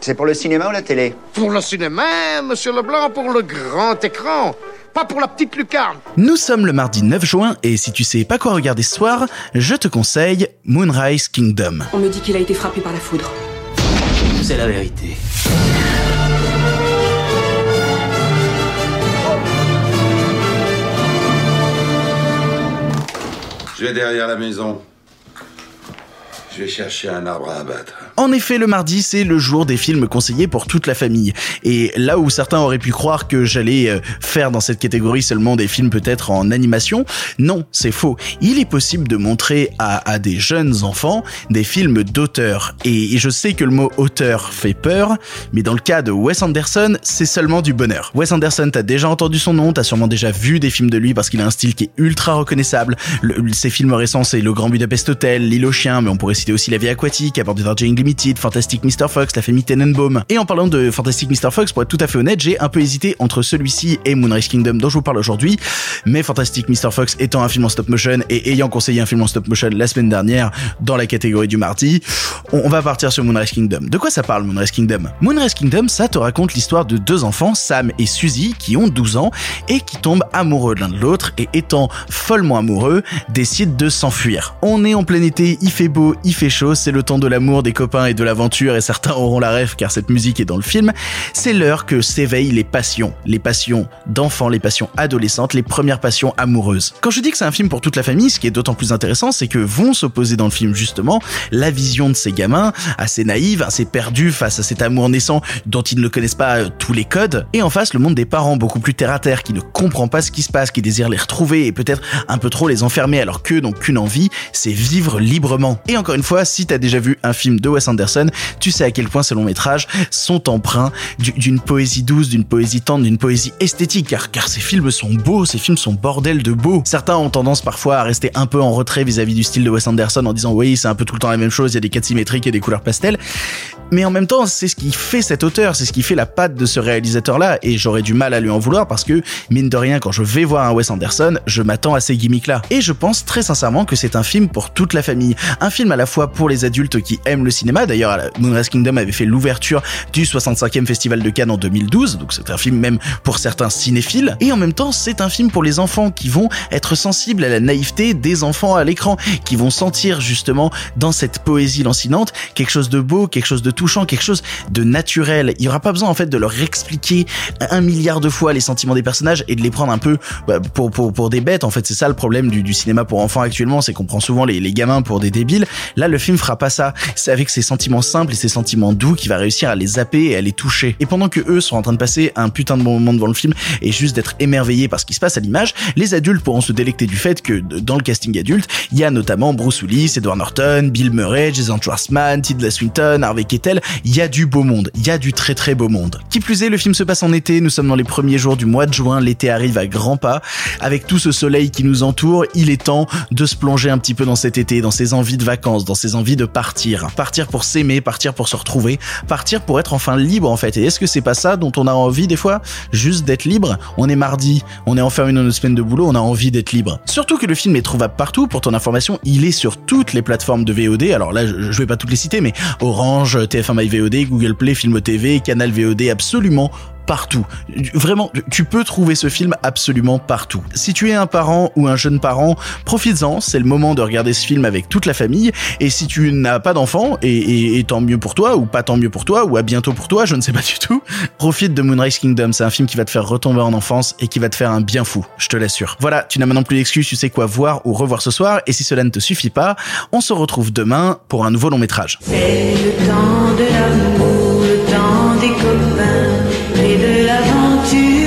C'est pour le cinéma ou la télé Pour le cinéma, monsieur Leblanc, pour le grand écran. Pas pour la petite lucarne. Nous sommes le mardi 9 juin et si tu sais pas quoi regarder ce soir, je te conseille Moonrise Kingdom. On me dit qu'il a été frappé par la foudre. C'est la vérité. Je vais derrière la maison. En effet, le mardi, c'est le jour des films conseillés pour toute la famille. Et là où certains auraient pu croire que j'allais euh, faire dans cette catégorie seulement des films peut-être en animation, non, c'est faux. Il est possible de montrer à, des jeunes enfants des films d'auteur. Et, je sais que le mot auteur fait peur, mais dans le cas de Wes Anderson, c'est seulement du bonheur. Wes Anderson, t'as déjà entendu son nom, t'as sûrement déjà vu des films de lui parce qu'il a un style qui est ultra reconnaissable. ses films récents, c'est Le Grand Budapest Hotel, L'île aux chiens, mais on pourrait citer aussi La vie aquatique, abordée dans Jane Fantastic Mr. Fox, la famille Tenenbaum. Et en parlant de Fantastic Mr. Fox, pour être tout à fait honnête, j'ai un peu hésité entre celui-ci et Moonrise Kingdom dont je vous parle aujourd'hui. Mais Fantastic Mr. Fox étant un film en stop motion et ayant conseillé un film en stop motion la semaine dernière dans la catégorie du mardi, on va partir sur Moonrise Kingdom. De quoi ça parle Moonrise Kingdom? Moonrise Kingdom, ça te raconte l'histoire de deux enfants, Sam et Suzy, qui ont 12 ans et qui tombent amoureux l'un de l'autre et étant follement amoureux, décident de s'enfuir. On est en plein été, il fait beau, fait chaud, c'est le temps de l'amour, des copains et de l'aventure et certains auront la rêve car cette musique est dans le film, c'est l'heure que s'éveillent les passions, les passions d'enfants, les passions adolescentes, les premières passions amoureuses. Quand je dis que c'est un film pour toute la famille, ce qui est d'autant plus intéressant, c'est que vont s'opposer dans le film justement la vision de ces gamins, assez naïves, assez perdus face à cet amour naissant dont ils ne connaissent pas euh, tous les codes, et en face le monde des parents beaucoup plus terre à terre qui ne comprend pas ce qui se passe, qui désire les retrouver et peut-être un peu trop les enfermer alors qu'eux n'ont qu'une envie, c'est vivre librement. Et encore une fois, si t'as déjà vu un film de Wes Anderson, tu sais à quel point ces longs métrages sont empreints d'une poésie douce, d'une poésie tendre, d'une poésie esthétique, car, car ces films sont beaux, ces films sont bordel de beaux. Certains ont tendance parfois à rester un peu en retrait vis-à-vis du style de Wes Anderson en disant oui, c'est un peu tout le temps la même chose, il y a des quêtes symétriques et des couleurs pastel. Mais en même temps, c'est ce qui fait cet auteur, c'est ce qui fait la patte de ce réalisateur-là, et j'aurais du mal à lui en vouloir parce que, mine de rien, quand je vais voir un Wes Anderson, je m'attends à ces gimmicks-là. Et je pense très sincèrement que c'est un film pour toute la famille. Un film à la fois pour les adultes qui aiment le cinéma, d'ailleurs, Moonrise Kingdom avait fait l'ouverture du 65e Festival de Cannes en 2012, donc c'est un film même pour certains cinéphiles, et en même temps c'est un film pour les enfants qui vont être sensibles à la naïveté des enfants à l'écran, qui vont sentir justement dans cette poésie lancinante quelque chose de beau, quelque chose de touchant, quelque chose de naturel. Il y aura pas besoin en fait de leur expliquer un milliard de fois les sentiments des personnages et de les prendre un peu bah, pour, pour, pour des bêtes. En fait c'est ça le problème du, du cinéma pour enfants actuellement, c'est qu'on prend souvent les, les gamins pour des débiles. Là le film fera pas ça. C'est avec ses sentiments simples et ses sentiments doux qui va réussir à les zapper et à les toucher. Et pendant que eux sont en train de passer un putain de bon moment devant le film et juste d'être émerveillés par ce qui se passe à l'image, les adultes pourront se délecter du fait que dans le casting adulte, il y a notamment Bruce Willis, Edward Norton, Bill Murray, Jason Schwartzman, Tilda Swinton, Harvey Keitel. Il y a du beau monde. Il y a du très très beau monde. Qui plus est, le film se passe en été. Nous sommes dans les premiers jours du mois de juin. L'été arrive à grands pas. Avec tout ce soleil qui nous entoure, il est temps de se plonger un petit peu dans cet été, dans ses envies de vacances, dans ses envies de partir. Partir pour s'aimer, partir pour se retrouver, partir pour être enfin libre en fait. Et est-ce que c'est pas ça dont on a envie des fois? Juste d'être libre? On est mardi, on est enfermé dans une semaine de boulot, on a envie d'être libre. Surtout que le film est trouvable partout, pour ton information, il est sur toutes les plateformes de VOD. Alors là, je vais pas toutes les citer, mais Orange, TF1 My VOD, Google Play, Film TV, Canal VOD, absolument partout. Vraiment, tu peux trouver ce film absolument partout. Si tu es un parent ou un jeune parent, profites-en, c'est le moment de regarder ce film avec toute la famille. Et si tu n'as pas d'enfant, et, tant mieux pour toi, ou pas tant mieux pour toi, ou à bientôt pour toi, je ne sais pas du tout, profite de Moonrise Kingdom. C'est un film qui va te faire retomber en enfance et qui va te faire un bien fou, je te l'assure. Voilà, tu n'as maintenant plus d'excuses, tu sais quoi voir ou revoir ce soir. Et si cela ne te suffit pas, on se retrouve demain pour un nouveau long métrage. Des copains et de l'aventure.